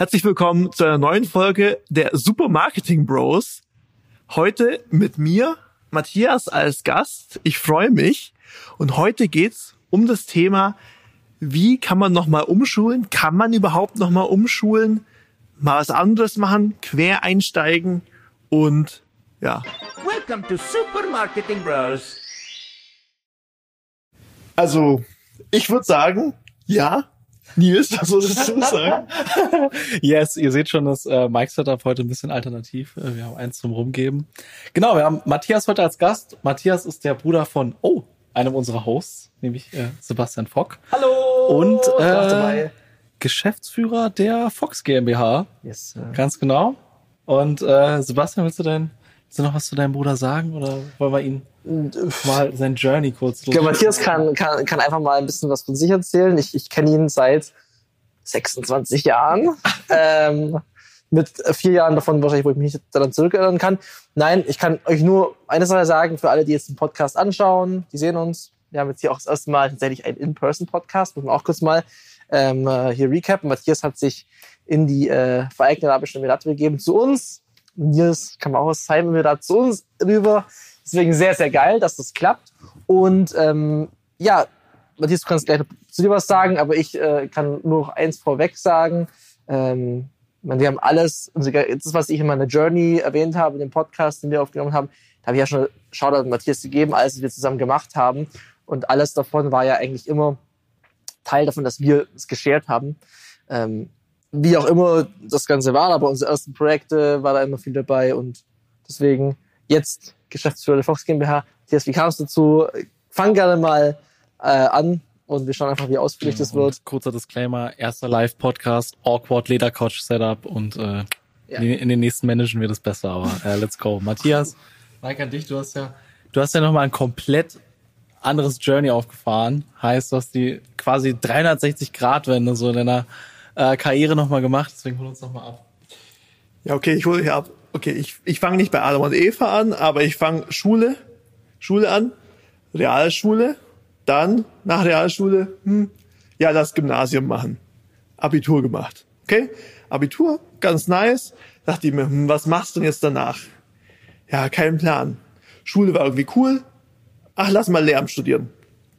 Herzlich willkommen zu einer neuen Folge der Super Marketing Bros. Heute mit mir, Matthias als Gast. Ich freue mich. Und heute geht's um das Thema, wie kann man nochmal umschulen? Kann man überhaupt nochmal umschulen? Mal was anderes machen, quer einsteigen und ja. Welcome to Super Marketing Bros. Also, ich würde sagen, ja. Nils, was würdest du sagen? yes, ihr seht schon, das äh, Mic-Setup heute ein bisschen alternativ. Äh, wir haben eins zum Rumgeben. Genau, wir haben Matthias heute als Gast. Matthias ist der Bruder von, oh, einem unserer Hosts, nämlich äh, Sebastian Fock. Hallo! Und äh, Geschäftsführer der Fox GmbH. Yes. Sir. Ganz genau. Und äh, Sebastian, willst du denn willst du noch was zu deinem Bruder sagen oder wollen wir ihn mal sein Journey kurz Ja, Matthias kann, kann, kann einfach mal ein bisschen was von sich erzählen. Ich, ich kenne ihn seit 26 Jahren. ähm, mit vier Jahren davon wahrscheinlich, wo ich mich daran zurückerinnern kann. Nein, ich kann euch nur eine Sache sagen, für alle, die jetzt den Podcast anschauen, die sehen uns. Wir haben jetzt hier auch das erste Mal tatsächlich einen In-Person-Podcast, muss man auch kurz mal ähm, hier recappen. Matthias hat sich in die äh, Vereinigten Arabischen Emirate begeben, zu uns. Nils man auch aus seinem Emirat zu uns rüber. Deswegen sehr, sehr geil, dass das klappt. Und ähm, ja, Matthias, du kannst gleich zu dir was sagen, aber ich äh, kann nur noch eins vorweg sagen. Ähm, wir haben alles, das, was ich in meiner Journey erwähnt habe, in dem Podcast, den wir aufgenommen haben, da habe ich ja schon Shoutout an Matthias gegeben, alles, was wir zusammen gemacht haben. Und alles davon war ja eigentlich immer Teil davon, dass wir es geshared haben. Ähm, wie auch immer das Ganze war, aber unsere ersten Projekte war da immer viel dabei und deswegen jetzt Geschäftsführer der Fox GmbH. Matthias, wie kam es dazu? Fang gerne mal äh, an und wir schauen einfach, wie ausführlich ja, das wird. Kurzer Disclaimer, erster Live-Podcast, Awkward Ledercouch-Setup und äh, ja. in, den nächsten managen wir das besser, aber äh, let's go. Matthias, Mike an dich, du hast ja, du hast ja nochmal ein komplett anderes Journey aufgefahren. Heißt, du hast die quasi 360 Grad Wende so in deiner äh, Karriere nochmal gemacht, deswegen hol uns nochmal ab. Ja, okay, ich hole hier ab. Okay, ich, ich fange nicht bei Adam und Eva an, aber ich fange Schule, Schule an, Realschule, dann nach Realschule, hm, ja, das Gymnasium machen. Abitur gemacht. Okay? Abitur, ganz nice. Dachte ich mir, hm, was machst du denn jetzt danach? Ja, kein Plan. Schule war irgendwie cool. Ach, lass mal Lehramt studieren.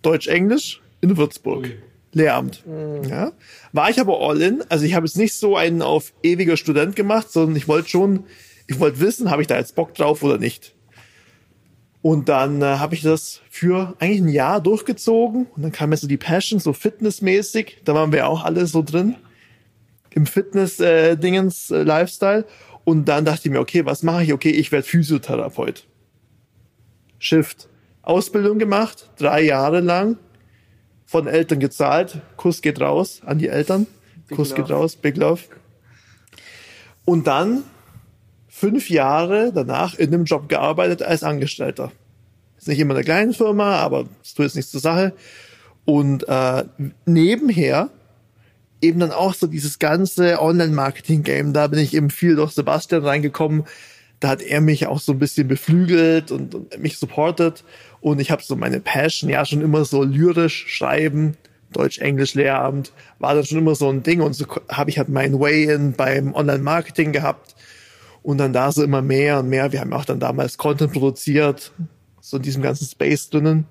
Deutsch, Englisch in Würzburg. Ui. Lehramt. Mhm. Ja. War ich aber all in. Also ich habe jetzt nicht so einen auf ewiger Student gemacht, sondern ich wollte schon, ich wollte wissen, habe ich da jetzt Bock drauf oder nicht. Und dann äh, habe ich das für eigentlich ein Jahr durchgezogen und dann kam mir so die Passion, so fitnessmäßig. Da waren wir auch alle so drin im Fitness-Dingens, äh, äh, Lifestyle. Und dann dachte ich mir, okay, was mache ich? Okay, ich werde Physiotherapeut. Shift. Ausbildung gemacht, drei Jahre lang, von Eltern gezahlt. Kuss geht raus an die Eltern. Big Kuss love. geht raus, Big Love. Und dann fünf Jahre danach in einem Job gearbeitet als Angestellter. Ist nicht immer eine kleine Firma, aber es tut jetzt nichts zur Sache. Und äh, nebenher eben dann auch so dieses ganze Online-Marketing-Game. Da bin ich eben viel durch Sebastian reingekommen. Da hat er mich auch so ein bisschen beflügelt und, und mich supportet. Und ich habe so meine Passion, ja, schon immer so lyrisch schreiben, Deutsch-Englisch-Lehramt, war dann schon immer so ein Ding. Und so habe ich halt mein Way-In beim Online-Marketing gehabt. Und dann da so immer mehr und mehr. Wir haben auch dann damals Content produziert, so in diesem ganzen Space drinnen.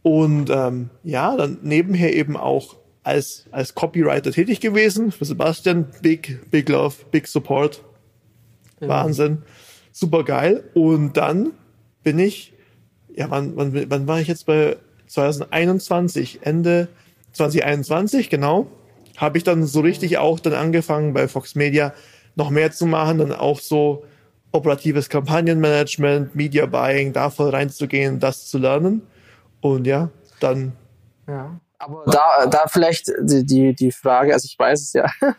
Und ähm, ja, dann nebenher eben auch als, als Copywriter tätig gewesen. Für Sebastian, big, big love, big support. Wahnsinn. Super geil. Und dann bin ich ja, wann, wann, wann war ich jetzt bei 2021, Ende 2021, genau, habe ich dann so richtig auch dann angefangen bei Fox Media noch mehr zu machen, dann auch so operatives Kampagnenmanagement, Media Buying, da voll reinzugehen, das zu lernen. Und ja, dann. Ja, aber da, da vielleicht die, die, die Frage, also ich weiß es ja,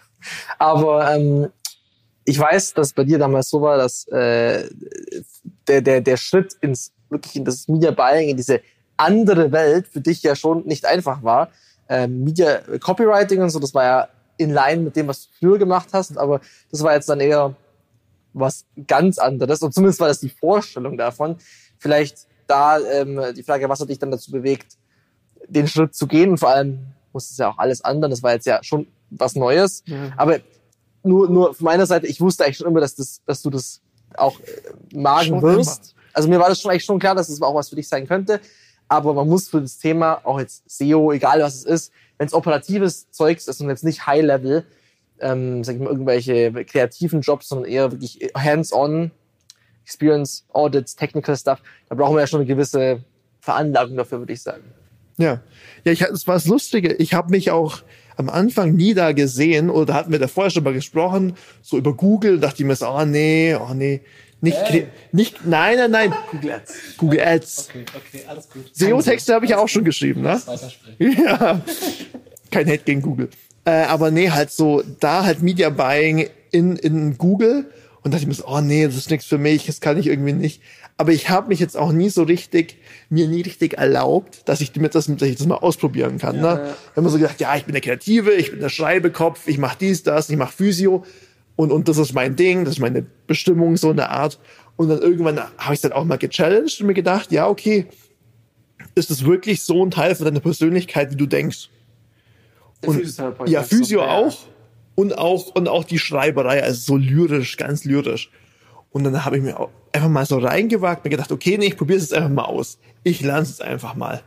aber ähm, ich weiß, dass bei dir damals so war, dass äh, der, der, der Schritt ins wirklich in das Media Buying, in diese andere Welt für dich ja schon nicht einfach war. Ähm, Media Copywriting und so, das war ja in line mit dem, was du früher gemacht hast, aber das war jetzt dann eher was ganz anderes. Und zumindest war das die Vorstellung davon. Vielleicht da ähm, die Frage, was hat dich dann dazu bewegt, den Schritt zu gehen? Und vor allem muss es ja auch alles anderen. Das war jetzt ja schon was Neues. Ja. Aber nur, nur von meiner Seite, ich wusste eigentlich schon immer, dass, das, dass du das auch äh, magen Schon wirst. Also mir war das schon eigentlich schon klar, dass es das auch was für dich sein könnte. Aber man muss für das Thema, auch jetzt SEO, egal was es ist, wenn es operatives Zeugs ist und jetzt nicht High-Level, ähm, sag ich mal, irgendwelche kreativen Jobs, sondern eher wirklich hands-on, Experience, Audits, Technical Stuff, da brauchen wir ja schon eine gewisse Veranlagung dafür, würde ich sagen. Ja, ja, ich, das war das Lustige. Ich habe mich auch am Anfang nie da gesehen oder hatten wir da vorher schon mal gesprochen, so über Google, dachte ich mir so, oh nee, oh nee, nicht, Hey. nicht, nein, nein, nein, Google Ads. Google Ads. Okay, okay, alles gut. SEO-Texte habe ich ja auch schon geschrieben, ne? Ja, kein Hate gegen Google. Äh, aber nee, halt so, da halt Media Buying in, in Google und dachte ich mir so, oh nee, das ist nichts für mich, das kann ich irgendwie nicht. Aber ich habe mich jetzt auch nie so richtig, mir nie richtig erlaubt, dass ich damit das, dass ich das mal ausprobieren kann. Ne? Ich habe mir so gedacht, ja, ich bin der Kreative, ich bin der Schreibekopf, ich mache dies, das, ich mache Physio und, und das ist mein Ding, das ist meine Bestimmung, so eine Art. Und dann irgendwann habe ich dann auch mal gechallenged und mir gedacht, ja, okay, ist es wirklich so ein Teil von deiner Persönlichkeit, wie du denkst? Der Und, Physiotherapeut ja, Physio ja. Und auch, und auch die Schreiberei, also so lyrisch, ganz lyrisch. Und dann habe ich mir auch einfach mal so reingewagt, mir gedacht, okay, nee, ich probiere es jetzt einfach mal aus. Ich lerne es einfach mal.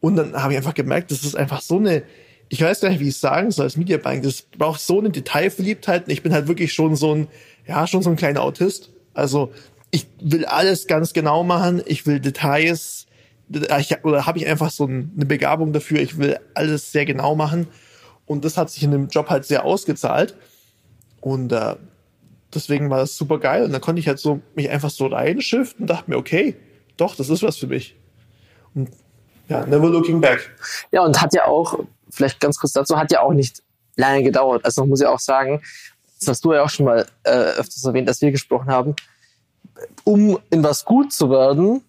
Und dann habe ich einfach gemerkt, das ist einfach so eine, ich weiß gar nicht, wie ich es sagen soll, als Media Buying, das braucht so eine Detailverliebtheit. Ich bin halt wirklich schon so ein, ja, schon so ein kleiner Autist. Also ich will alles ganz genau machen. Ich will Details, ich, oder habe ich einfach so ein- eine Begabung dafür. Ich will alles sehr genau machen. Und das hat sich in dem Job halt sehr ausgezahlt. Und äh, deswegen war das super geil. Und dann konnte ich halt so mich einfach so reinschiften und dachte mir, okay, doch, das ist was für mich. Und ja, never looking back. Ja, und hat ja auch, vielleicht ganz kurz dazu, hat ja auch nicht lange gedauert. Also muss ja auch sagen, das hast du ja auch schon mal äh, öfters erwähnt, dass wir gesprochen haben, um in was gut zu werden,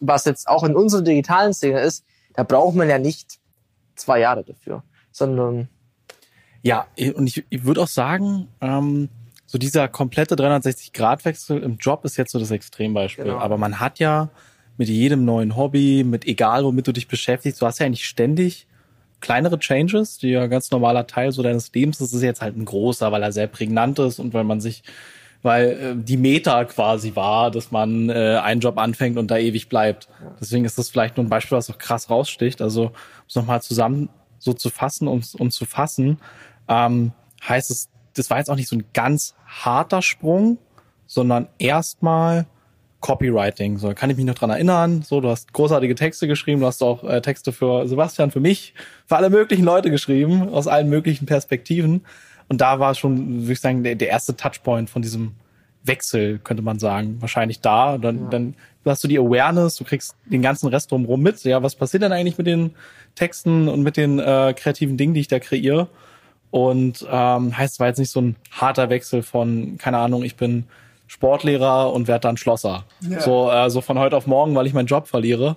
was jetzt auch in unserer digitalen Szene ist, da braucht man ja nicht zwei Jahre dafür, sondern Ja, und ich, ich würde auch sagen, ähm, so dieser komplette 360-Grad-Wechsel im Job ist jetzt so das Extrembeispiel. Genau. Aber man hat ja mit jedem neuen Hobby, mit egal womit du dich beschäftigst, du hast ja eigentlich ständig kleinere Changes, die ja ganz normaler Teil so deines Lebens ist. Das ist jetzt halt ein großer, weil er sehr prägnant ist und weil man sich, weil äh, die Meta quasi war, dass man äh, einen Job anfängt und da ewig bleibt. Deswegen ist das vielleicht nur ein Beispiel, was auch krass raussticht. Also um es nochmal zusammen so zu fassen, um um zu fassen, ähm, heißt es, das war jetzt auch nicht so ein ganz harter Sprung, sondern erstmal Copywriting. So kann ich mich noch dran erinnern. So, du hast großartige Texte geschrieben, du hast auch äh, Texte für Sebastian, für mich, für alle möglichen Leute geschrieben, aus allen möglichen Perspektiven. Und da war schon, würde ich sagen, der, der erste Touchpoint von diesem Wechsel, könnte man sagen, wahrscheinlich da. Dann, dann hast du die Awareness, du kriegst den ganzen Rest drumherum mit. Ja, was passiert denn eigentlich mit den Texten und mit den äh, kreativen Dingen, die ich da kreiere? Und ähm, heißt, es war jetzt nicht so ein harter Wechsel von, keine Ahnung, ich bin Sportlehrer und werde dann Schlosser. So, äh, so von heute auf morgen, weil ich meinen Job verliere.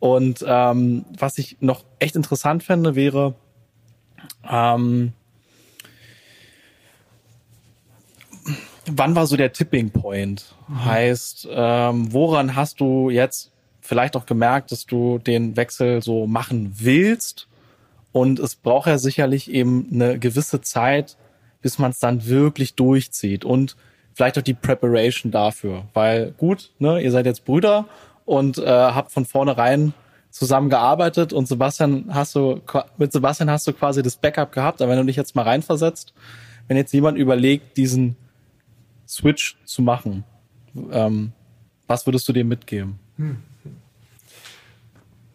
Und ähm, was ich noch echt interessant fände, wäre, ähm, wann war so der Tipping Point? Heißt, ähm, woran hast du jetzt vielleicht auch gemerkt, dass du den Wechsel so machen willst? Und es braucht ja sicherlich eben eine gewisse Zeit, bis man es dann wirklich durchzieht und vielleicht auch die Preparation dafür. Weil gut, ne, ihr seid jetzt Brüder und äh, habt von vornherein zusammen gearbeitet und Sebastian hast du mit Sebastian hast du quasi das Backup gehabt, aber wenn du dich jetzt mal reinversetzt, wenn jetzt jemand überlegt, diesen Switch zu machen, ähm, was würdest du dem mitgeben?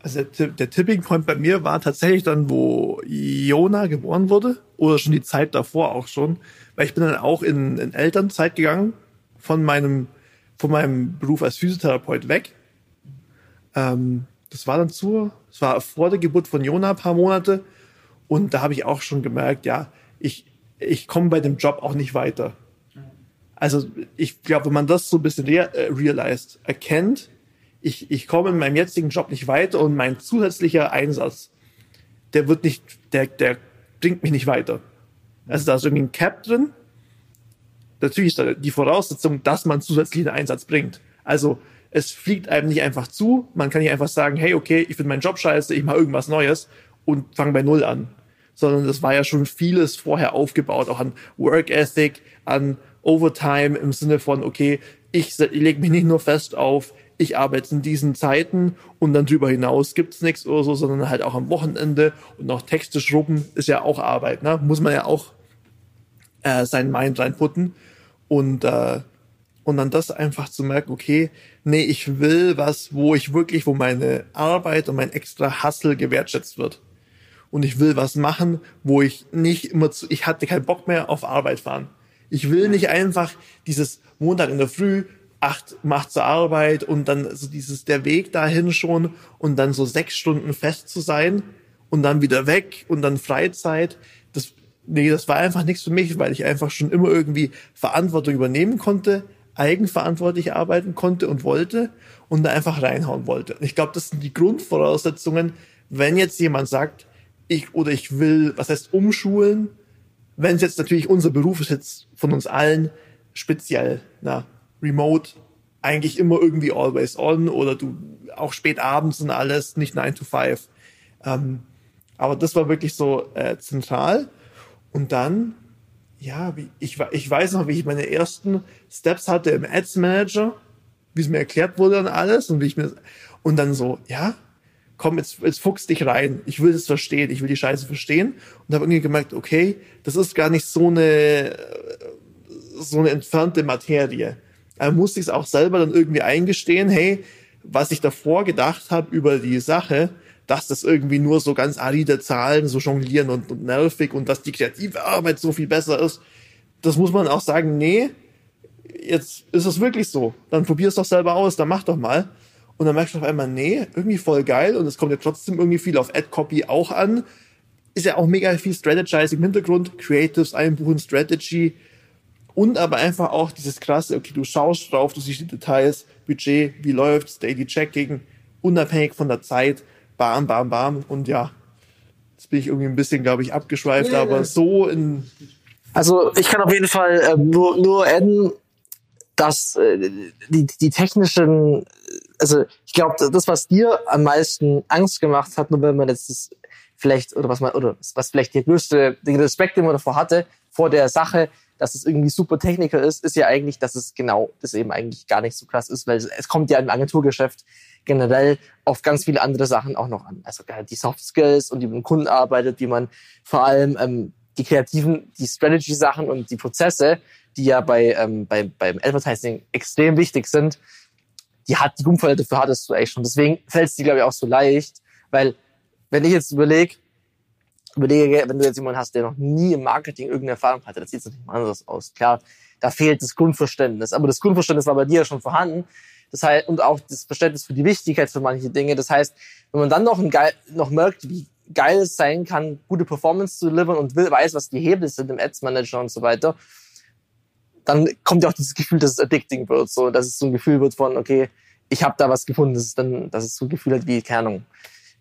Also der, der Tipping Point bei mir war tatsächlich dann, wo Jona geboren wurde oder schon die Zeit davor auch schon, weil ich bin dann auch in, in Elternzeit gegangen von meinem von meinem Beruf als Physiotherapeut weg. Ähm, das war dann zur, das war vor der Geburt von Jona ein paar Monate und da habe ich auch schon gemerkt, ja, ich ich komme bei dem Job auch nicht weiter. Also ich glaube, wenn man das so ein bisschen äh, realized, erkennt, ich, ich komme in meinem jetzigen Job nicht weiter und mein zusätzlicher Einsatz, der wird nicht, der, der bringt mich nicht weiter. Also da ist irgendwie ein Cap drin. Natürlich ist da die Voraussetzung, dass man zusätzlichen Einsatz bringt. Also es fliegt einem nicht einfach zu. Man kann nicht einfach sagen, hey, okay, ich finde meinen Job scheiße, ich mache irgendwas Neues und fange bei Null an. sondern das war ja schon vieles vorher aufgebaut, auch an Work Ethic, an Overtime im Sinne von, okay, ich lege mich nicht nur fest auf, ich arbeite in diesen Zeiten und dann drüber hinaus gibt's nichts oder so, sondern halt auch am Wochenende und noch Texte schrubben ist ja auch Arbeit, ne? Muss man ja auch äh, sein Mind reinputten und äh, und dann das einfach zu merken, okay, nee, ich will was, wo ich wirklich, wo meine Arbeit und mein extra Hustle gewertschätzt wird. Und ich will was machen, wo ich nicht immer zu, ich hatte keinen Bock mehr auf Arbeit fahren. Ich will nicht einfach dieses Montag in der Früh, acht macht zur Arbeit und dann so dieses, der Weg dahin schon und dann so sechs Stunden fest zu sein und dann wieder weg und dann Freizeit. Das, nee, das war einfach nichts für mich, weil ich einfach schon immer irgendwie Verantwortung übernehmen konnte, eigenverantwortlich arbeiten konnte und wollte und da einfach reinhauen wollte. Und ich glaube, das sind die Grundvoraussetzungen, wenn jetzt jemand sagt, ich oder ich will, was heißt umschulen, wenn es jetzt natürlich unser Beruf ist jetzt von uns allen speziell, na, remote, eigentlich immer irgendwie always on oder du auch spät abends und alles, nicht 9 to 5. Ähm, aber das war wirklich so äh, zentral. Und dann ja, wie, ich, ich weiß noch, wie ich meine ersten Steps hatte im Ads Manager, wie es mir erklärt wurde und alles und wie ich mir, und dann so, ja, komm, jetzt, jetzt fuchs dich rein. Ich will das verstehen. Ich will die Scheiße verstehen. Und habe irgendwie gemerkt, okay, das ist gar nicht so eine, so eine entfernte Materie. Er muss sich auch selber dann irgendwie eingestehen, hey, was ich davor gedacht habe über die Sache, dass das irgendwie nur so ganz aride Zahlen so jonglieren und, und nervig und dass die kreative Arbeit so viel besser ist. Das muss man auch sagen, nee, jetzt ist es wirklich so. Dann probier es doch selber aus, dann mach doch mal. Und dann merkst du auf einmal, nee, irgendwie voll geil und es kommt ja trotzdem irgendwie viel auf Ad-Copy auch an. Ist ja auch mega viel Strategizing im Hintergrund, Creatives einbuchen, Strategy und aber einfach auch dieses krasse, okay, du schaust drauf, du siehst die Details, Budget, wie läuft's, Daily Checking, unabhängig von der Zeit bam, bam, bam. Und ja, jetzt bin ich irgendwie ein bisschen, glaube ich, abgeschweift, ja, aber so in. Also ich kann auf jeden Fall äh, nur, nur adden, dass äh, die, die technischen, also ich glaube, das, was dir am meisten Angst gemacht hat, nur wenn man jetzt das vielleicht, oder was man, oder was vielleicht der größte, den Respekt, den man davor hatte, vor der Sache, dass es irgendwie super Techniker ist, ist ja eigentlich, dass es genau, das eben eigentlich gar nicht so krass ist, weil es, es kommt ja im Agenturgeschäft generell auf ganz viele andere Sachen auch noch an. Also die Soft Skills und wie man mit Kunden arbeitet, wie man vor allem ähm, die kreativen, die Strategy-Sachen und die Prozesse, die ja bei, ähm, bei, beim Advertising extrem wichtig sind, die hat die Grundvorteile dafür hattest du echt schon. Deswegen fällt es dir, glaube ich, auch so leicht, weil wenn ich jetzt überlege, überlege, wenn du jetzt jemanden hast, der noch nie im Marketing irgendeine Erfahrung hatte, das sieht natürlich mal anders aus. Klar, da fehlt das Grundverständnis. Aber das Grundverständnis war bei dir ja schon vorhanden. Das heißt, und auch das Verständnis für die Wichtigkeit für manche Dinge. Das heißt, wenn man dann noch, ein geil, noch merkt, wie geil es sein kann, gute Performance zu delivern und will, weiß, was die Hebel sind im Ads Manager und so weiter, dann kommt ja auch dieses Gefühl, dass es addicting wird, so, dass es so ein Gefühl wird von, okay, ich habe da was gefunden, das ist dann, dass es so ein Gefühl hat wie, keine Ahnung,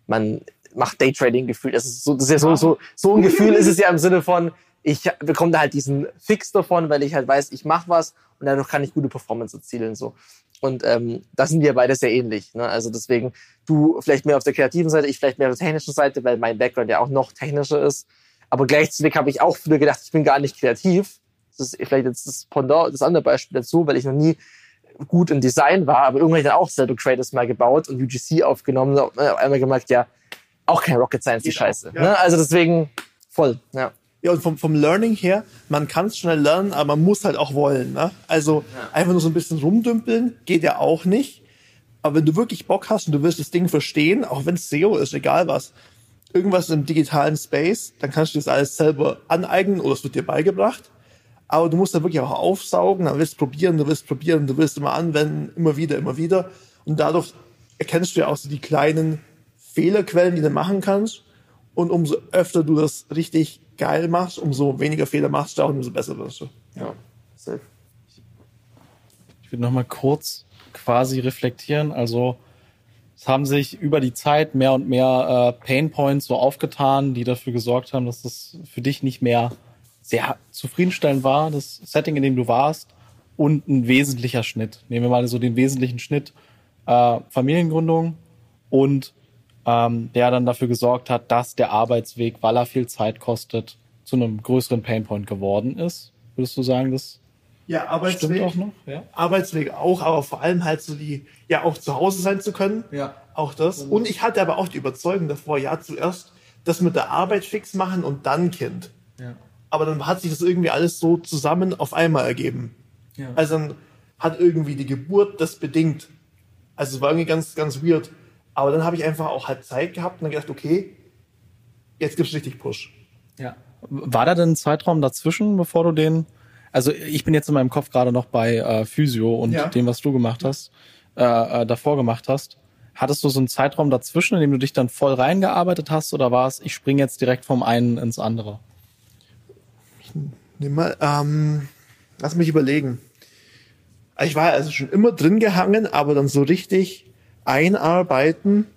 man macht Daytrading-Gefühl. Das ist so, das ist ja so, so, so ein Gefühl ist es ja im Sinne von, ich bekomme da halt diesen Fix davon, weil ich halt weiß, ich mache was und dadurch kann ich gute Performance erzielen. So. Und ähm, da sind wir beide sehr ähnlich. Ne? Also deswegen, du vielleicht mehr auf der kreativen Seite, ich vielleicht mehr auf der technischen Seite, weil mein Background ja auch noch technischer ist. Aber gleichzeitig habe ich auch früher gedacht, ich bin gar nicht kreativ. Das ist vielleicht jetzt das Pendant, das andere Beispiel dazu, weil ich noch nie gut im Design war, aber irgendwann habe ich dann auch selber Creators mal gebaut und UGC aufgenommen und einmal gemerkt, ja, auch kein Rocket Science, die Scheiße. Ja. Ne? Also deswegen voll, ja. Ja, und vom, vom Learning her, man kann es schnell lernen, aber man muss halt auch wollen. Ne? Also ja. einfach nur so ein bisschen rumdümpeln geht ja auch nicht. Aber wenn du wirklich Bock hast und du willst das Ding verstehen, auch wenn es SEO ist, egal was, irgendwas im digitalen Space, dann kannst du das alles selber aneignen oder es wird dir beigebracht. Aber du musst da wirklich auch aufsaugen, dann willst du probieren, du willst probieren, du willst immer anwenden, immer wieder, immer wieder. Und dadurch erkennst du ja auch so die kleinen Fehlerquellen, die du machen kannst. Und umso öfter du das richtig geil machst, umso weniger Fehler machst du auch, umso besser wirst du. Ja, safe. Ich würde nochmal kurz quasi reflektieren. Also es haben sich über die Zeit mehr und mehr äh, Pain Points so aufgetan, die dafür gesorgt haben, dass das für dich nicht mehr sehr zufriedenstellend war, das Setting, in dem du warst, und ein wesentlicher Schnitt. Nehmen wir mal so den wesentlichen Schnitt äh, Familiengründung und ähm, der dann dafür gesorgt hat, dass der Arbeitsweg, weil er viel Zeit kostet, zu einem größeren Painpoint geworden ist. Würdest du sagen, das Ja, stimmt Arbeitsweg. auch noch? Ja. Arbeitsweg auch, aber vor allem halt so die, ja, auch zu Hause sein zu können. Ja. Auch das. Und ich hatte aber auch die Überzeugung davor, ja, zuerst das mit der Arbeit fix machen und dann Kind. Ja. Aber dann hat sich das irgendwie alles so zusammen auf einmal ergeben. Ja. Also dann hat irgendwie die Geburt das bedingt. Also es war irgendwie ganz, ganz weird. Aber dann habe ich einfach auch halt Zeit gehabt und dann gedacht, okay, jetzt gibt's richtig Push. Ja. War da denn ein Zeitraum dazwischen, bevor du den, also ich bin jetzt in meinem Kopf gerade noch bei äh, Physio und Ja. dem, was du gemacht hast, äh, äh, davor gemacht hast. Hattest du so einen Zeitraum dazwischen, in dem du dich dann voll reingearbeitet hast oder war es, ich springe jetzt direkt vom einen ins andere? Nimm mal, ähm, lass mich überlegen. Ich war also schon immer drin gehangen, aber dann so richtig einarbeiten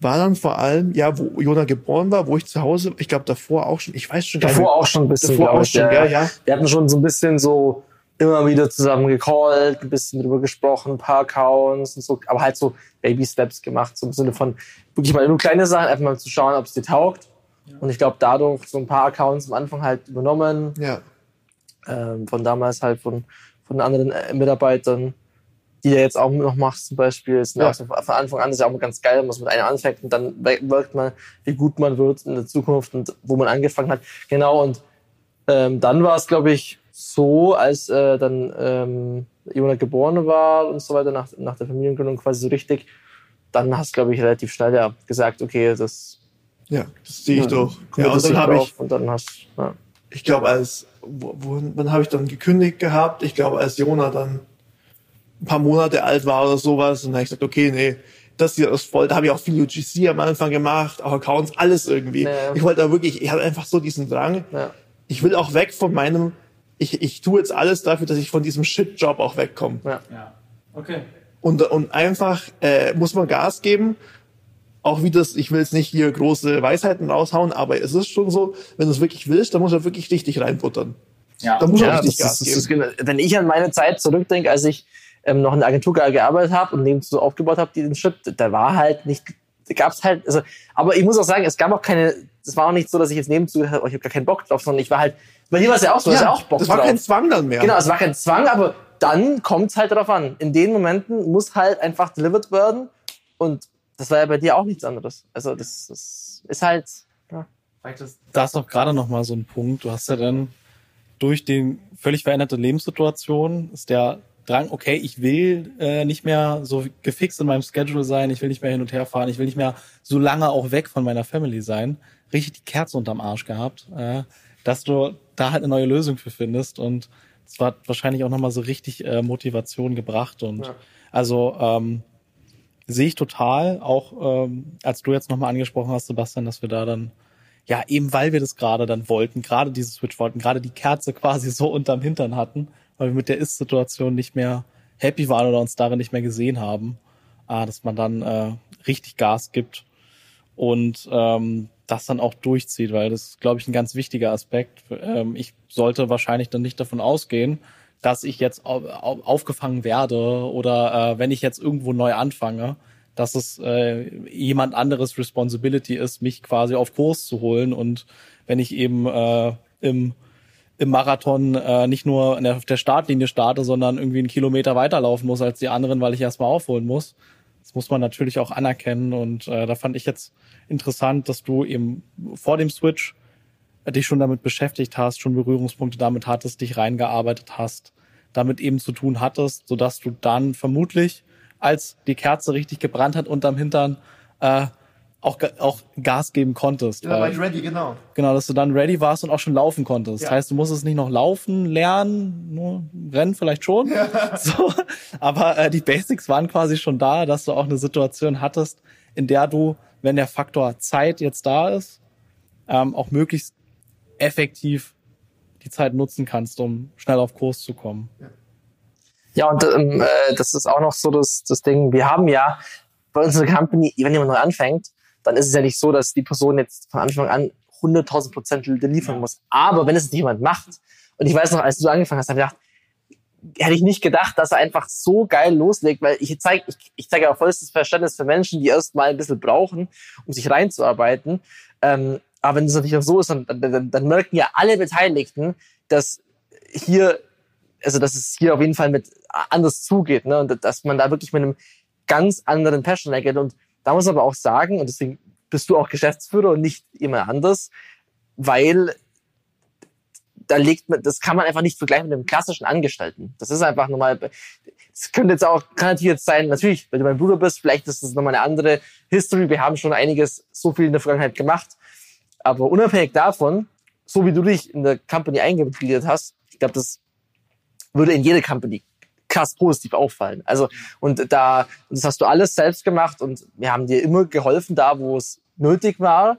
war dann vor allem, ja, wo Jona geboren war, wo ich zu Hause, ich glaube davor auch schon, ich weiß schon gar Davor nicht. auch schon ein bisschen. Davor auch ich, schon, ja, ja. Wir hatten schon so ein bisschen so immer wieder zusammen gecallt, ein bisschen drüber gesprochen, ein paar Accounts und so, aber halt so Baby Steps gemacht, so im Sinne von wirklich mal nur kleine Sachen, einfach mal zu schauen, ob es dir taugt. Und ich glaube, dadurch so ein paar Accounts am Anfang halt übernommen, Ja, ähm, von damals halt von, von anderen äh, Mitarbeitern, die du jetzt auch noch machst zum Beispiel. Ist Ja. von Anfang an ist ja auch mal ganz geil, wenn man es mit einem anfängt und dann merkt man, wie gut man wird in der Zukunft und wo man angefangen hat. Genau, und ähm, dann war es, glaube ich, so, als äh, dann ähm, Jona geboren war und so weiter, nach, nach der Familiengründung quasi so richtig, dann hast du, glaube ich, relativ schnell ja gesagt, okay, das ja, das sehe ich doch. Ja, und dann habe ich, und dann hast ja. ich glaube, als, wo, wo, wann habe ich dann gekündigt gehabt? Ich glaube, als Jona dann ein paar Monate alt war oder sowas, und dann habe ich gesagt, okay, nee, das hier ist voll. Da habe ich auch viel UGC am Anfang gemacht, auch Accounts, alles irgendwie. Ja. Ich wollte da wirklich, ich hatte einfach so diesen Drang. Ja. Ich will auch weg von meinem, ich, ich tue jetzt alles dafür, dass ich von diesem Shit-Job auch wegkomme. Ja. Ja. Okay. Und, und einfach äh, muss man Gas geben. Auch wie das, ich will jetzt nicht hier große Weisheiten raushauen, aber es ist schon so, wenn du es wirklich willst, dann muss er wirklich richtig reinbuttern. Ja. Da muss er Ja, richtig das, Gas das, geben. das, genau- wenn ich an meine Zeit zurückdenke, als ich ähm, noch in der Agentur ge- gearbeitet habe und nebenzu so aufgebaut habe, die den Schritt, da war halt nicht, da gab's halt, also, aber ich muss auch sagen, es gab auch keine, es war auch nicht so, dass ich jetzt nebenzu oh, ich habe gar keinen Bock drauf, sondern ich war halt, bei dir war es ja auch so, du hast ja auch Bock das war drauf. kein Zwang dann mehr. Genau, es war kein Zwang, aber dann kommt es halt darauf an. In den Momenten muss halt einfach delivered werden und das war ja bei dir auch nichts anderes. Also das, das ist halt, ja. Da ist doch gerade noch mal so ein Punkt. Du hast ja dann durch die völlig veränderte Lebenssituation ist der Drang, okay, ich will äh, nicht mehr so gefixt in meinem Schedule sein, ich will nicht mehr hin und her fahren, ich will nicht mehr so lange auch weg von meiner Family sein. Richtig die Kerze unterm Arsch gehabt, äh, dass du da halt eine neue Lösung für findest und es war wahrscheinlich auch noch mal so richtig äh, Motivation gebracht und Ja. also ähm, sehe ich total, auch ähm, als du jetzt nochmal angesprochen hast, Sebastian, dass wir da dann, ja, eben weil wir das gerade dann wollten, gerade diese Switch wollten, gerade die Kerze quasi so unterm Hintern hatten, weil wir mit der Ist-Situation nicht mehr happy waren oder uns darin nicht mehr gesehen haben, äh, dass man dann äh, richtig Gas gibt und ähm, das dann auch durchzieht, weil das ist, glaube ich, ein ganz wichtiger Aspekt. Ähm, ich sollte wahrscheinlich dann nicht davon ausgehen, dass ich jetzt au au aufgefangen werde oder äh, wenn ich jetzt irgendwo neu anfange, dass es äh, jemand anderes Responsibility ist, mich quasi auf Kurs zu holen und wenn ich eben äh, im im Marathon äh, nicht nur der, auf der Startlinie starte, sondern irgendwie einen Kilometer weiterlaufen muss als die anderen, weil ich erstmal aufholen muss. Das muss man natürlich auch anerkennen und äh, da fand ich jetzt interessant, dass du eben vor dem Switch dich schon damit beschäftigt hast, schon Berührungspunkte damit hattest, dich reingearbeitet hast, damit eben zu tun hattest, sodass du dann vermutlich, als die Kerze richtig gebrannt hat unterm Hintern, äh, auch, auch Gas geben konntest. Ja, weil- ich ready, genau. Genau, dass du dann ready warst und auch schon laufen konntest. Ja. Das heißt, du musstest nicht noch laufen, lernen, nur rennen vielleicht schon. So, aber äh, die Basics waren quasi schon da, dass du auch eine Situation hattest, in der du, wenn der Faktor Zeit jetzt da ist, ähm, auch möglichst effektiv die Zeit nutzen kannst, um schnell auf Kurs zu kommen. Ja, und ähm, äh, das ist auch noch so das, das Ding. Wir haben ja bei uns in der Company, wenn jemand neu anfängt, dann ist es ja nicht so, dass die Person jetzt von Anfang an 100.000 Prozent liefern muss. Aber wenn es jemand macht, und ich weiß noch, als du angefangen hast, habe ich gedacht, hätte ich nicht gedacht, dass er einfach so geil loslegt, weil ich zeige ich, ich zeige auch vollstes Verständnis für Menschen, die erst mal ein bisschen brauchen, um sich reinzuarbeiten. Ähm, aber wenn es natürlich auch so ist, dann, dann, dann merken ja alle Beteiligten, dass hier, also dass es hier auf jeden Fall mit anders zugeht, ne? Und dass man da wirklich mit einem ganz anderen Passion reingeht. Und da muss man aber auch sagen, und deswegen bist du auch Geschäftsführer und nicht jemand anders, weil da legt man, das kann man einfach nicht vergleichen mit einem klassischen Angestellten. Das ist einfach nochmal, es könnte jetzt auch, kann natürlich jetzt sein, natürlich, wenn du mein Bruder bist, vielleicht ist das nochmal eine andere History. Wir haben schon einiges so viel in der Vergangenheit gemacht. Aber unabhängig davon, so wie du dich in der Company eingegliedert hast, ich glaube, das würde in jede Company krass positiv auffallen. Also, und da, das hast du alles selbst gemacht und wir haben dir immer geholfen da, wo es nötig war.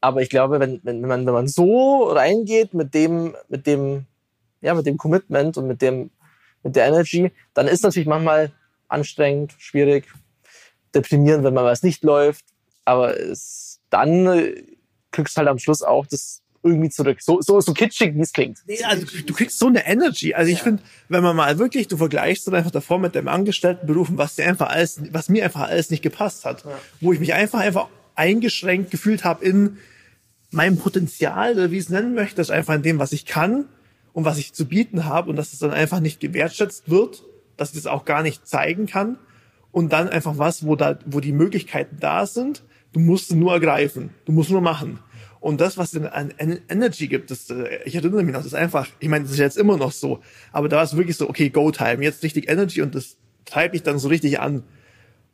Aber ich glaube, wenn, wenn, wenn, man, wenn man so reingeht mit dem, mit dem, ja, mit dem Commitment und mit dem, mit der Energy, dann ist natürlich manchmal anstrengend, schwierig, deprimierend, wenn man was nicht läuft. Aber es, dann kriegst du halt am Schluss auch das irgendwie zurück. So, so, so kitschig, wie es klingt. Nee, also du kriegst so eine Energy. Also ich ja. finde, wenn man mal wirklich, du vergleichst dann einfach davor mit dem Angestelltenberufen, was dir einfach alles, was mir einfach alles nicht gepasst hat. Ja. Wo ich mich einfach, einfach eingeschränkt gefühlt habe in, meinem Potenzial, oder wie ich es nennen möchte, ist einfach in dem, was ich kann und was ich zu bieten habe und dass es dann einfach nicht gewertschätzt wird, dass ich das auch gar nicht zeigen kann und dann einfach was, wo da, wo die Möglichkeiten da sind, du musst nur ergreifen, du musst nur machen. Und das, was dann an Energy gibt, das, äh, ich erinnere mich noch, das ist einfach, ich meine, das ist jetzt immer noch so, aber da war es wirklich so, okay, Go-Time, jetzt richtig Energy und das treibt mich dann so richtig an.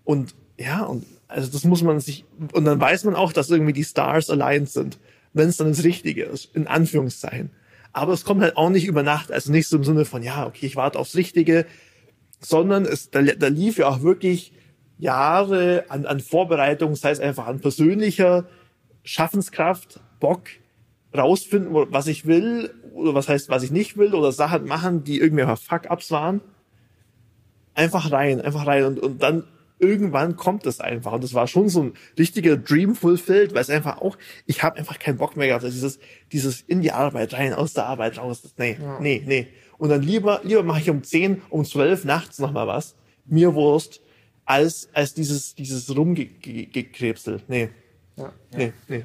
Und ja, und also das muss man sich, und dann weiß man auch, dass irgendwie die Stars allein sind wenn es dann das Richtige ist, in Anführungszeichen. Aber es kommt halt auch nicht über Nacht, also nicht so im Sinne von, ja, okay, ich warte aufs Richtige, sondern es, da, da lief ja auch wirklich Jahre an, an Vorbereitung, sei es einfach an persönlicher Schaffenskraft, Bock, rausfinden, was ich will, oder was heißt, was ich nicht will, oder Sachen machen, die irgendwie einfach Fuck-Ups waren. Einfach rein, einfach rein und, und dann irgendwann kommt es einfach. Und das war schon so ein richtiger Dream fulfilled, weil es einfach auch, ich habe einfach keinen Bock mehr gehabt. Also dieses, dieses in die Arbeit rein, aus der Arbeit raus. Das, nee, ja. nee, nee. Und dann lieber, lieber mache ich um 10, um 12 nachts nochmal was. Mir Wurst, als, als dieses, dieses Rumgekrebsel. Nee. Ja. Nee, nee.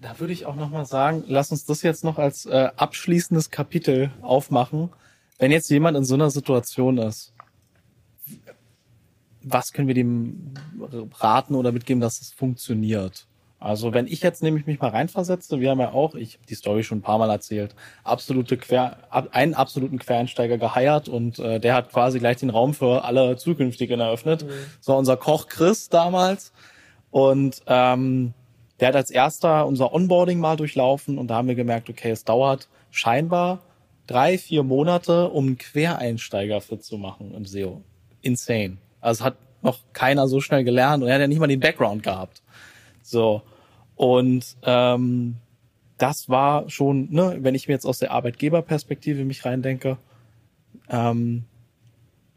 Da würde ich auch nochmal sagen, lass uns das jetzt noch als äh, abschließendes Kapitel aufmachen. Wenn jetzt jemand in so einer Situation ist, was können wir dem raten oder mitgeben, dass es funktioniert? Also wenn ich jetzt nämlich mich mal reinversetze, wir haben ja auch, ich habe die Story schon ein paar Mal erzählt, absolute Quer, einen absoluten Quereinsteiger geheiert und äh, der hat quasi gleich den Raum für alle zukünftigen eröffnet. Mhm. Das war unser Koch Chris damals und ähm, der hat als erster unser Onboarding mal durchlaufen und da haben wir gemerkt, okay, es dauert scheinbar drei, vier Monate, um einen Quereinsteiger fit zu machen im SEO. Insane. Also hat noch keiner so schnell gelernt und er hat ja nicht mal den Background gehabt. So. Und ähm, das war schon, ne, wenn ich mir jetzt aus der Arbeitgeberperspektive mich reindenke, ähm,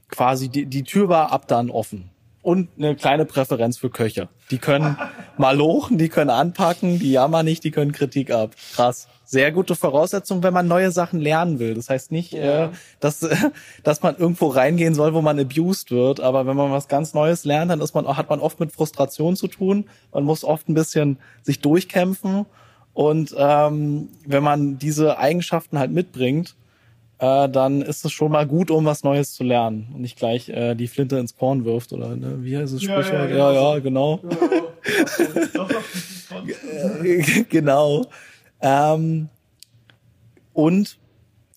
quasi die, die Tür war ab dann offen. Und eine kleine Präferenz für Köche. Die können mal lochen, die können anpacken, die jammern nicht, die können Kritik ab. Krass sehr gute Voraussetzung, wenn man neue Sachen lernen will. Das heißt nicht, ja. äh, dass, äh, dass man irgendwo reingehen soll, wo man abused wird, aber wenn man was ganz Neues lernt, dann ist man, hat man oft mit Frustration zu tun. Man muss oft ein bisschen sich durchkämpfen. Und ähm, wenn man diese Eigenschaften halt mitbringt, äh, dann ist es schon mal gut, um was Neues zu lernen und nicht gleich äh, die Flinte ins Korn wirft oder ne, wie heißt es Sprichwort? Ja, ja, ja, genau. genau. Ähm, und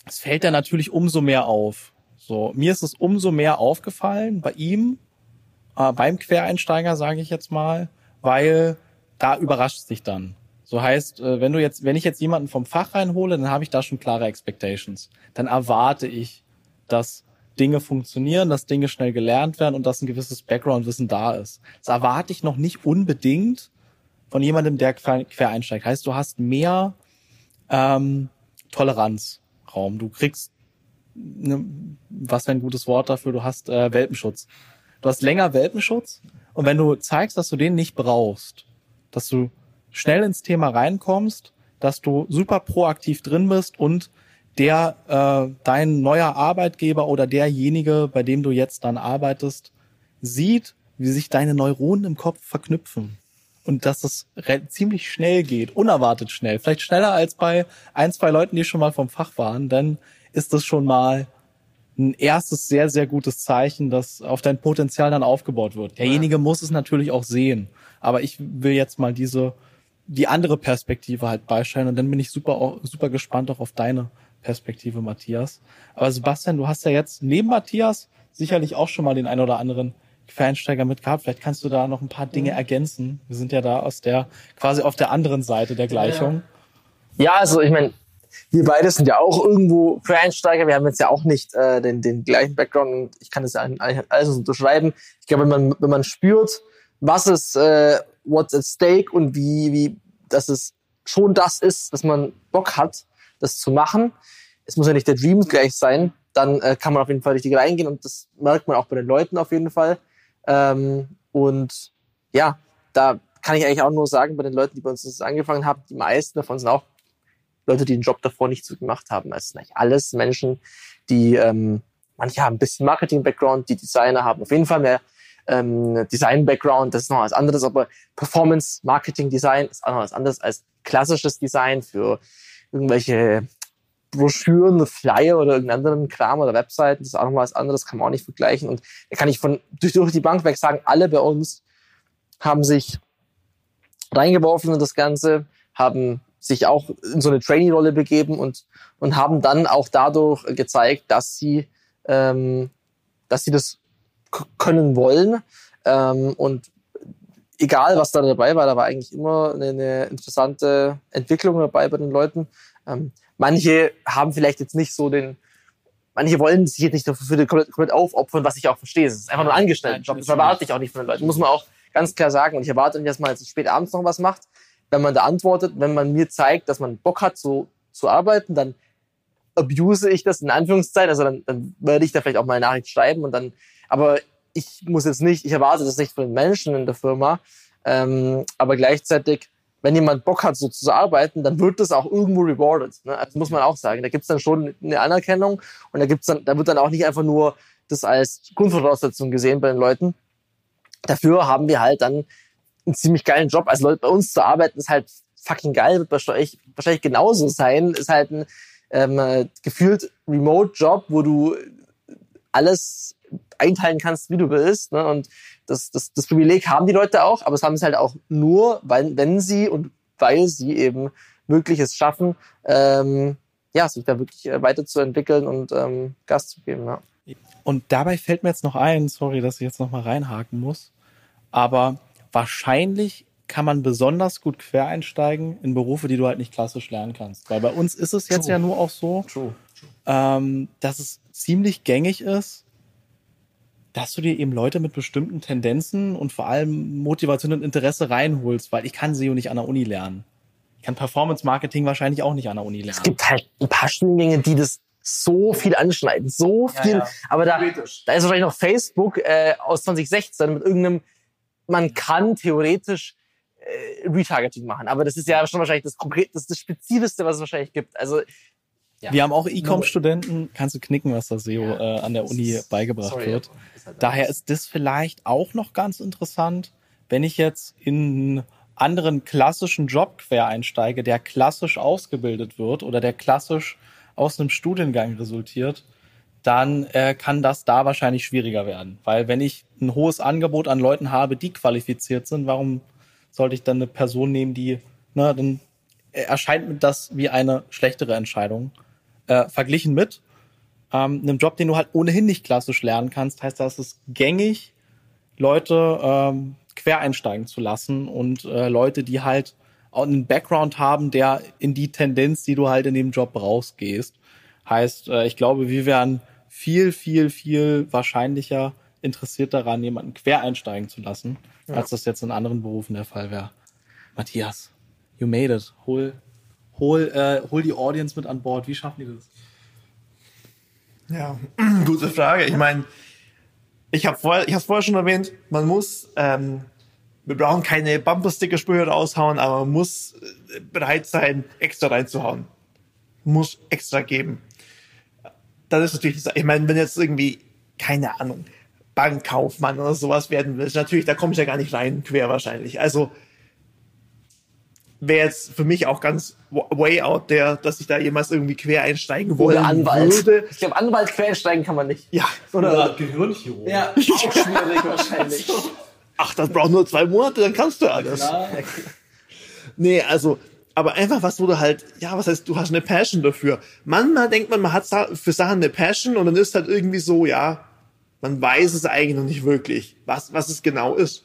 es fällt dann natürlich umso mehr auf. So, mir ist es umso mehr aufgefallen bei ihm, äh, beim Quereinsteiger, sage ich jetzt mal, weil da überrascht es dich dann. So heißt, äh, wenn du jetzt, wenn ich jetzt jemanden vom Fach reinhole, dann habe ich da schon klare Expectations. Dann erwarte ich, dass Dinge funktionieren, dass Dinge schnell gelernt werden und dass ein gewisses Background-Wissen da ist. Das erwarte ich noch nicht unbedingt von jemandem, der quer einsteigt. Heißt, du hast mehr ähm, Toleranzraum. Du kriegst, ne, was für ein gutes Wort dafür, du hast äh, Welpenschutz. Du hast länger Welpenschutz und wenn du zeigst, dass du den nicht brauchst, dass du schnell ins Thema reinkommst, dass du super proaktiv drin bist und der äh, dein neuer Arbeitgeber oder derjenige, bei dem du jetzt dann arbeitest, sieht, wie sich deine Neuronen im Kopf verknüpfen und dass es ziemlich schnell geht, unerwartet schnell, vielleicht schneller als bei ein, zwei Leuten, die schon mal vom Fach waren, dann ist das schon mal ein erstes sehr, sehr gutes Zeichen, dass auf dein Potenzial dann aufgebaut wird. Derjenige muss es natürlich auch sehen. Aber ich will jetzt mal diese, die andere Perspektive halt beisteuern und dann bin ich super, super gespannt auch auf deine Perspektive, Matthias. Aber Sebastian, du hast ja jetzt neben Matthias sicherlich auch schon mal den ein oder anderen Quereinsteiger mit gehabt. Vielleicht kannst du da noch ein paar Dinge ergänzen. Wir sind ja da aus der, quasi auf der anderen Seite der Gleichung. Ja, also ich meine, wir beide sind ja auch irgendwo Quereinsteiger. Wir haben jetzt ja auch nicht äh, den, den gleichen Background und ich kann das ja alles unterschreiben. Ich glaube, wenn man, wenn man spürt, was ist, äh, what's at stake und wie, wie, dass es schon das ist, dass man Bock hat, das zu machen. Es muss ja nicht der Dream gleich sein, dann äh, kann man auf jeden Fall richtig reingehen und das merkt man auch bei den Leuten auf jeden Fall. Ähm, und ja, da kann ich eigentlich auch nur sagen, bei den Leuten, die bei uns das angefangen haben, die meisten davon sind auch Leute, die den Job davor nicht so gemacht haben. Es sind eigentlich alles Menschen, die, ähm, manche haben ein bisschen Marketing-Background, die Designer haben auf jeden Fall mehr ähm, Design-Background, das ist noch was anderes, aber Performance, Marketing, Design ist auch noch was anderes als klassisches Design für irgendwelche Broschüren, Flyer oder irgendeinen anderen Kram oder Webseiten, das ist auch noch was anderes, kann man auch nicht vergleichen. Und da kann ich von durch, durch die Bank weg sagen, alle bei uns haben sich reingeworfen in das Ganze, haben sich auch in so eine Trainee-Rolle begeben und, und haben dann auch dadurch gezeigt, dass sie, ähm, dass sie das können wollen. Ähm, und egal, was da dabei war, da war eigentlich immer eine, eine interessante Entwicklung dabei bei den Leuten. Ähm, manche haben vielleicht jetzt nicht so den, manche wollen sich jetzt nicht dafür komplett, komplett aufopfern, was ich auch verstehe. Es ist einfach nur ein Angestelltenjob. Das erwarte ich auch nicht von den Leuten. Muss man auch ganz klar sagen. Und ich erwarte nicht, dass man jetzt spät abends noch was macht. Wenn man da antwortet, wenn man mir zeigt, dass man Bock hat, so zu arbeiten, dann abuse ich das in Anführungszeichen. Also dann, dann werde ich da vielleicht auch mal eine Nachricht schreiben und dann, aber ich muss jetzt nicht, ich erwarte das nicht von den Menschen in der Firma. Ähm, aber gleichzeitig wenn jemand Bock hat, so zu arbeiten, dann wird das auch irgendwo rewarded. Ne? Also muss man auch sagen. Da gibt's dann schon eine Anerkennung und da gibt's dann, da wird dann auch nicht einfach nur das als Grundvoraussetzung gesehen bei den Leuten. Dafür haben wir halt dann einen ziemlich geilen Job. Also Leute, bei uns zu arbeiten ist halt fucking geil, wird wahrscheinlich genauso sein. Ist halt ein ähm, gefühlt Remote-Job, wo du alles einteilen kannst, wie du willst. Ne? Und das, das, das Privileg haben die Leute auch, aber es haben es halt auch nur, weil, wenn sie und weil sie eben Mögliches schaffen, ähm, ja, sich da wirklich äh, weiterzuentwickeln und ähm, Gas zu geben. Ja. Und dabei fällt mir jetzt noch ein, sorry, dass ich jetzt noch mal reinhaken muss, aber wahrscheinlich kann man besonders gut quer einsteigen in Berufe, die du halt nicht klassisch lernen kannst. Weil bei uns ist es jetzt True. ja nur auch so, True. Ähm, dass es ziemlich gängig ist, dass du dir eben Leute mit bestimmten Tendenzen und vor allem Motivation und Interesse reinholst, weil ich kann SEO nicht an der Uni lernen. Ich kann Performance Marketing wahrscheinlich auch nicht an der Uni lernen. Es gibt halt ein paar Studiengänge, die das so viel anschneiden, so viel. Ja, ja. Aber da, da ist wahrscheinlich noch Facebook äh, aus 2016 mit irgendeinem, man kann theoretisch äh, Retargeting machen, aber das ist ja schon wahrscheinlich das konkret, das, das Spezifischste, was es wahrscheinlich gibt. Also ja. Wir haben auch E-Com-Studenten, kannst du knicken, was das SEO äh, an der Uni beigebracht Sorry, wird. Ist halt Daher ist das vielleicht auch noch ganz interessant, wenn ich jetzt in einen anderen klassischen Job quer einsteige, der klassisch ausgebildet wird oder der klassisch aus einem Studiengang resultiert, dann äh, kann das da wahrscheinlich schwieriger werden. Weil wenn ich ein hohes Angebot an Leuten habe, die qualifiziert sind, warum sollte ich dann eine Person nehmen, die, ne, dann erscheint mir das wie eine schlechtere Entscheidung äh, verglichen mit ähm, einem Job, den du halt ohnehin nicht klassisch lernen kannst, heißt es ist gängig, Leute ähm, quer einsteigen zu lassen und äh, Leute, die halt auch einen Background haben, der in die Tendenz, die du halt in dem Job brauchst, gehst. Heißt, äh, ich glaube, wir wären viel, viel, viel wahrscheinlicher interessiert daran, jemanden quer einsteigen zu lassen, ja. als das jetzt in anderen Berufen der Fall wäre. Matthias, you made it. Hol hol, äh, hol die Audience mit an Bord. Wie schaffen die das? Ja, gute Frage. Ich meine, ich habe vorher, ich habe vorher schon erwähnt, man muss, ähm, wir brauchen keine Bumpersticker-Sprüche raushauen, aber man muss äh, bereit sein, extra reinzuhauen. Muss extra geben. dann ist natürlich, ich meine, wenn jetzt irgendwie, keine Ahnung, Bankkaufmann oder sowas werden willst, natürlich, da komme ich ja gar nicht rein, quer wahrscheinlich. Also wäre jetzt für mich auch ganz way out there, dass ich da jemals irgendwie quer einsteigen wollen Oder Anwalt. würde. Ich glaube, Anwalt quersteigen kann man nicht. Ja, Oder, Gehirnchirurg. ja, auch schwierig wahrscheinlich. ach, das braucht nur zwei Monate, dann kannst du alles. Nee, also, aber einfach was, wo du halt, ja, was heißt, du hast eine Passion dafür. Manchmal denkt man, man hat für Sachen eine Passion und dann ist halt irgendwie so, ja, man weiß es eigentlich noch nicht wirklich, was, was es genau ist.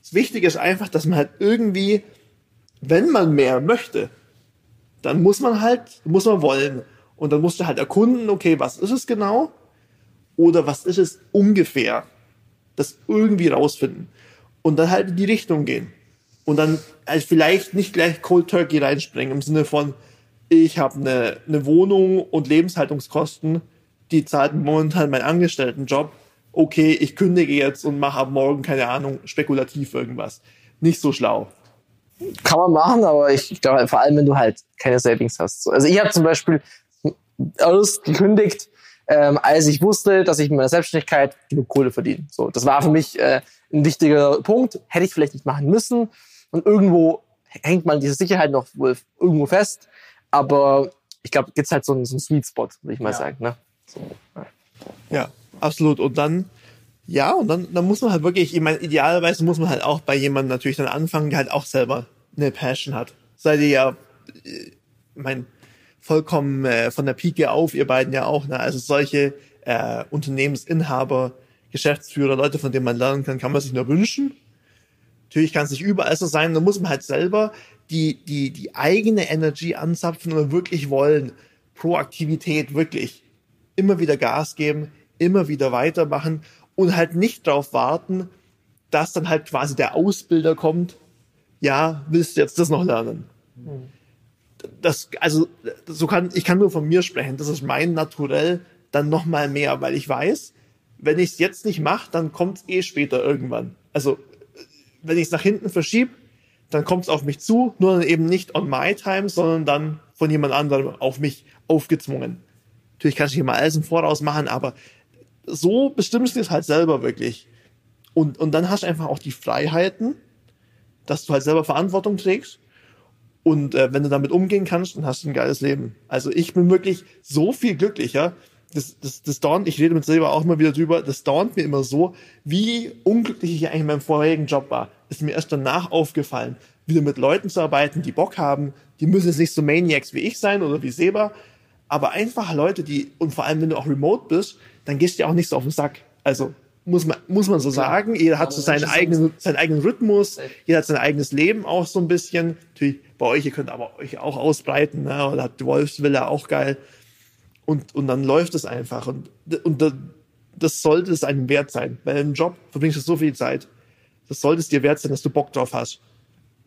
Das Wichtige ist einfach, dass man halt irgendwie, wenn man mehr möchte, dann muss man halt, muss man wollen. Und dann musst du halt erkunden, okay, was ist es genau? Oder was ist es ungefähr? Das irgendwie rausfinden. Und dann halt in die Richtung gehen. Und dann halt vielleicht nicht gleich Cold Turkey reinspringen im Sinne von, ich habe eine, eine Wohnung und Lebenshaltungskosten, die zahlt momentan mein Angestelltenjob. Okay, ich kündige jetzt und mache ab morgen, keine Ahnung, spekulativ irgendwas. Nicht so schlau. Kann man machen, aber ich, ich glaube, vor allem, wenn du halt keine Savings hast. So, Also ich habe zum Beispiel alles gekündigt, ähm, als ich wusste, dass ich mit meiner Selbstständigkeit genug Kohle verdiene. So, das war für mich äh, ein wichtiger Punkt. Hätte ich vielleicht nicht machen müssen. Und irgendwo hängt man diese Sicherheit noch wohl irgendwo fest. Aber ich glaube, gibt's halt so einen, so einen Sweet Spot, würde ich mal sagen. Ne? So, ja. Ja, absolut. Und dann, ja, und dann, dann muss man halt wirklich, ich meine, idealerweise muss man halt auch bei jemandem natürlich dann anfangen, der halt auch selber eine Passion hat. Seid ihr ja, äh, mein, vollkommen äh, von der Pike auf, ihr beiden ja auch, ne? Also solche äh, Unternehmensinhaber, Geschäftsführer, Leute, von denen man lernen kann, kann man sich nur wünschen. Natürlich kann es nicht überall so sein, da muss man halt selber die, die, die eigene Energie anzapfen und wirklich wollen. Proaktivität, wirklich immer wieder Gas geben, immer wieder weitermachen und halt nicht darauf warten, dass dann halt quasi der Ausbilder kommt. Ja, willst du jetzt das noch lernen? Das, also, so kann, ich kann nur von mir sprechen. Das ist mein Naturell dann noch mal mehr, weil ich weiß, wenn ich es jetzt nicht mache, dann kommt es eh später irgendwann. Also, wenn ich es nach hinten verschiebe, dann kommt es auf mich zu, nur dann eben nicht on my time, sondern dann von jemand anderem auf mich aufgezwungen. Natürlich kannst du hier mal alles im Voraus machen, aber so bestimmst du es halt selber wirklich. Und, und dann hast du einfach auch die Freiheiten, dass du halt selber Verantwortung trägst. Und äh, wenn du damit umgehen kannst, dann hast du ein geiles Leben. Also ich bin wirklich so viel glücklicher. Das, das, das dauert, ich rede mit selber auch immer wieder drüber, das dauert mir immer so, wie unglücklich ich eigentlich in meinem vorherigen Job war. Ist mir erst danach aufgefallen, wieder mit Leuten zu arbeiten, die Bock haben. Die müssen jetzt nicht so Maniacs wie ich sein oder wie Seba, aber einfach Leute, die, und vor allem wenn du auch remote bist, dann gehst du ja auch nicht so auf den Sack. Also muss man, muss man so sagen, jeder hat so seinen eigenen, seinen eigenen Rhythmus, jeder hat sein eigenes Leben auch so ein bisschen. Natürlich bei euch, ihr könnt aber euch auch ausbreiten, ne? oder habt die Wolfsvilla auch geil. Und, und dann läuft es einfach. Und, und da- das sollte es einem wert sein, weil im Job verbringst du so viel Zeit. Das sollte es dir wert sein, dass du Bock drauf hast.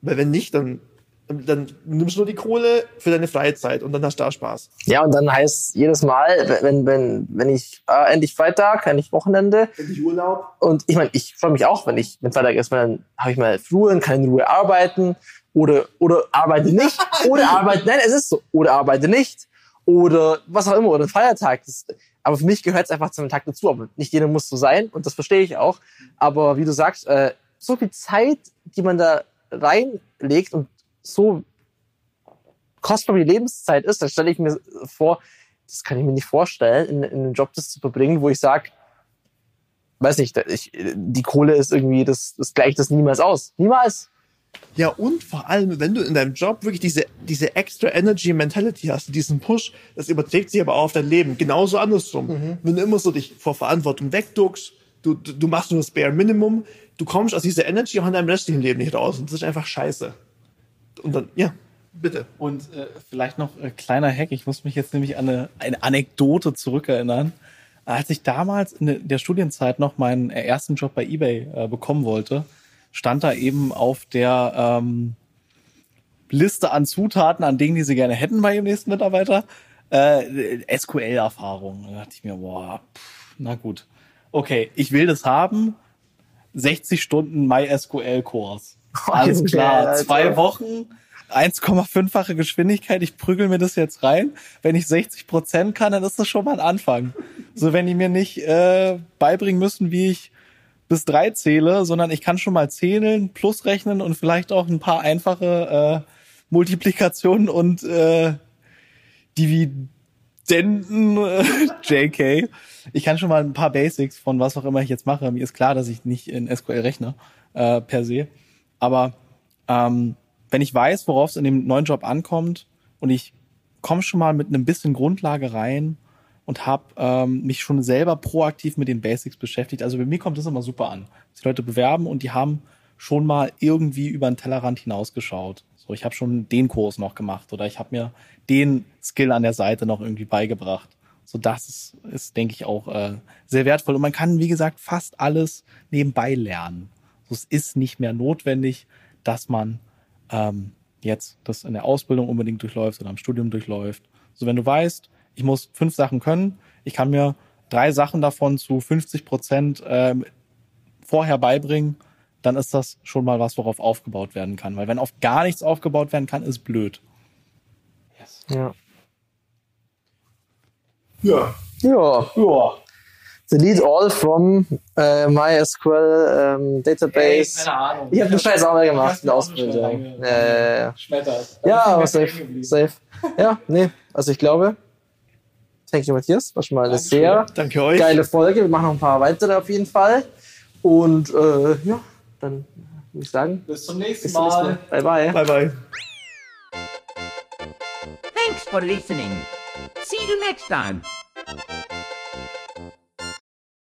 Weil wenn nicht, dann, dann nimmst du nur die Kohle für deine Freizeit und dann hast du da Spaß. Ja, und dann heißt jedes Mal, wenn, wenn, wenn ich äh, endlich Freitag, endlich Wochenende, Endlich Urlaub. und ich meine, ich freue mich auch, wenn ich, wenn Freitag ist, weil dann habe ich mal Ruhe und kann in Ruhe arbeiten oder, oder arbeite nicht, oder arbeite, nein, es ist so, oder arbeite nicht, oder was auch immer, oder Feiertag. Das, aber für mich gehört es einfach zu einem Tag dazu, aber nicht jeder muss so sein und das verstehe ich auch. Aber wie du sagst, äh, so viel Zeit, die man da reinlegt und so kostbar wie Lebenszeit ist, dann stelle ich mir vor, das kann ich mir nicht vorstellen, in, in einem Job das zu verbringen, wo ich sage, weiß nicht, ich, die Kohle ist irgendwie, das, das gleicht das niemals aus. Niemals. Ja, und vor allem, wenn du in deinem Job wirklich diese, diese extra Energy Mentality hast, diesen Push, das überträgt sich aber auch auf dein Leben. Genauso andersrum. Wenn du immer so dich vor Verantwortung wegduckst, du, du, du machst nur das Bare Minimum, du kommst aus dieser Energy auch in deinem restlichen Leben nicht raus. Und das ist einfach scheiße. Und dann, ja, bitte. Und äh, vielleicht noch ein kleiner Hack. Ich muss mich jetzt nämlich an eine, eine Anekdote zurückerinnern. Als ich damals in der Studienzeit noch meinen ersten Job bei eBay äh, bekommen wollte, stand da eben auf der ähm, Liste an Zutaten, an Dingen, die sie gerne hätten bei ihrem nächsten Mitarbeiter, äh, SQL-Erfahrung. Da dachte ich mir, boah, pff, na gut. Okay, ich will das haben. 60 Stunden MySQL-Kurs. Alles klar. Alter. Zwei Wochen 1,5-fache Geschwindigkeit, ich prügel mir das jetzt rein. Wenn ich 60 Prozent kann, dann ist das schon mal ein Anfang. So, wenn die mir nicht äh, beibringen müssen, wie ich bis drei zähle, sondern ich kann schon mal zählen, plus rechnen und vielleicht auch ein paar einfache äh, Multiplikationen und äh, Dividenden, äh, JK. Ich kann schon mal ein paar Basics von was auch immer ich jetzt mache. Mir ist klar, dass ich nicht in SQL rechne, äh, per se. Aber ähm, wenn ich weiß, worauf es in dem neuen Job ankommt und ich komme schon mal mit einem bisschen Grundlage rein und habe ähm, mich schon selber proaktiv mit den Basics beschäftigt. Also bei mir kommt das immer super an. Die Leute bewerben und die haben schon mal irgendwie über den Tellerrand hinausgeschaut. So, ich habe schon den Kurs noch gemacht oder ich habe mir den Skill an der Seite noch irgendwie beigebracht. So, das ist, ist denke ich, auch äh, sehr wertvoll. Und man kann, wie gesagt, fast alles nebenbei lernen. So, es ist nicht mehr notwendig, dass man ähm, jetzt das in der Ausbildung unbedingt durchläuft oder im Studium durchläuft. So, wenn du weißt, ich muss fünf Sachen können, ich kann mir drei Sachen davon zu 50 Prozent ähm, vorher beibringen, dann ist das schon mal was, worauf aufgebaut werden kann. Weil wenn auf gar nichts aufgebaut werden kann, ist blöd. Ja. Ja. Ja. Ja. Delete all from äh, MySQL ähm, Database. keine Ahnung. ich habe den Scheiß auch mal gemacht in der Ausbildung. Ja, ja, ja. ja, aber safe, safe. Ja, nee, also ich glaube, thank you, Matthias. War schon mal eine sehr Danke euch. geile Folge. Wir machen noch ein paar weitere auf jeden Fall. Und äh, ja, dann würde ich sagen, Bis zum nächsten bis zum nächsten Mal. Bye, bye. Bye, bye. Thanks for listening. See you next time.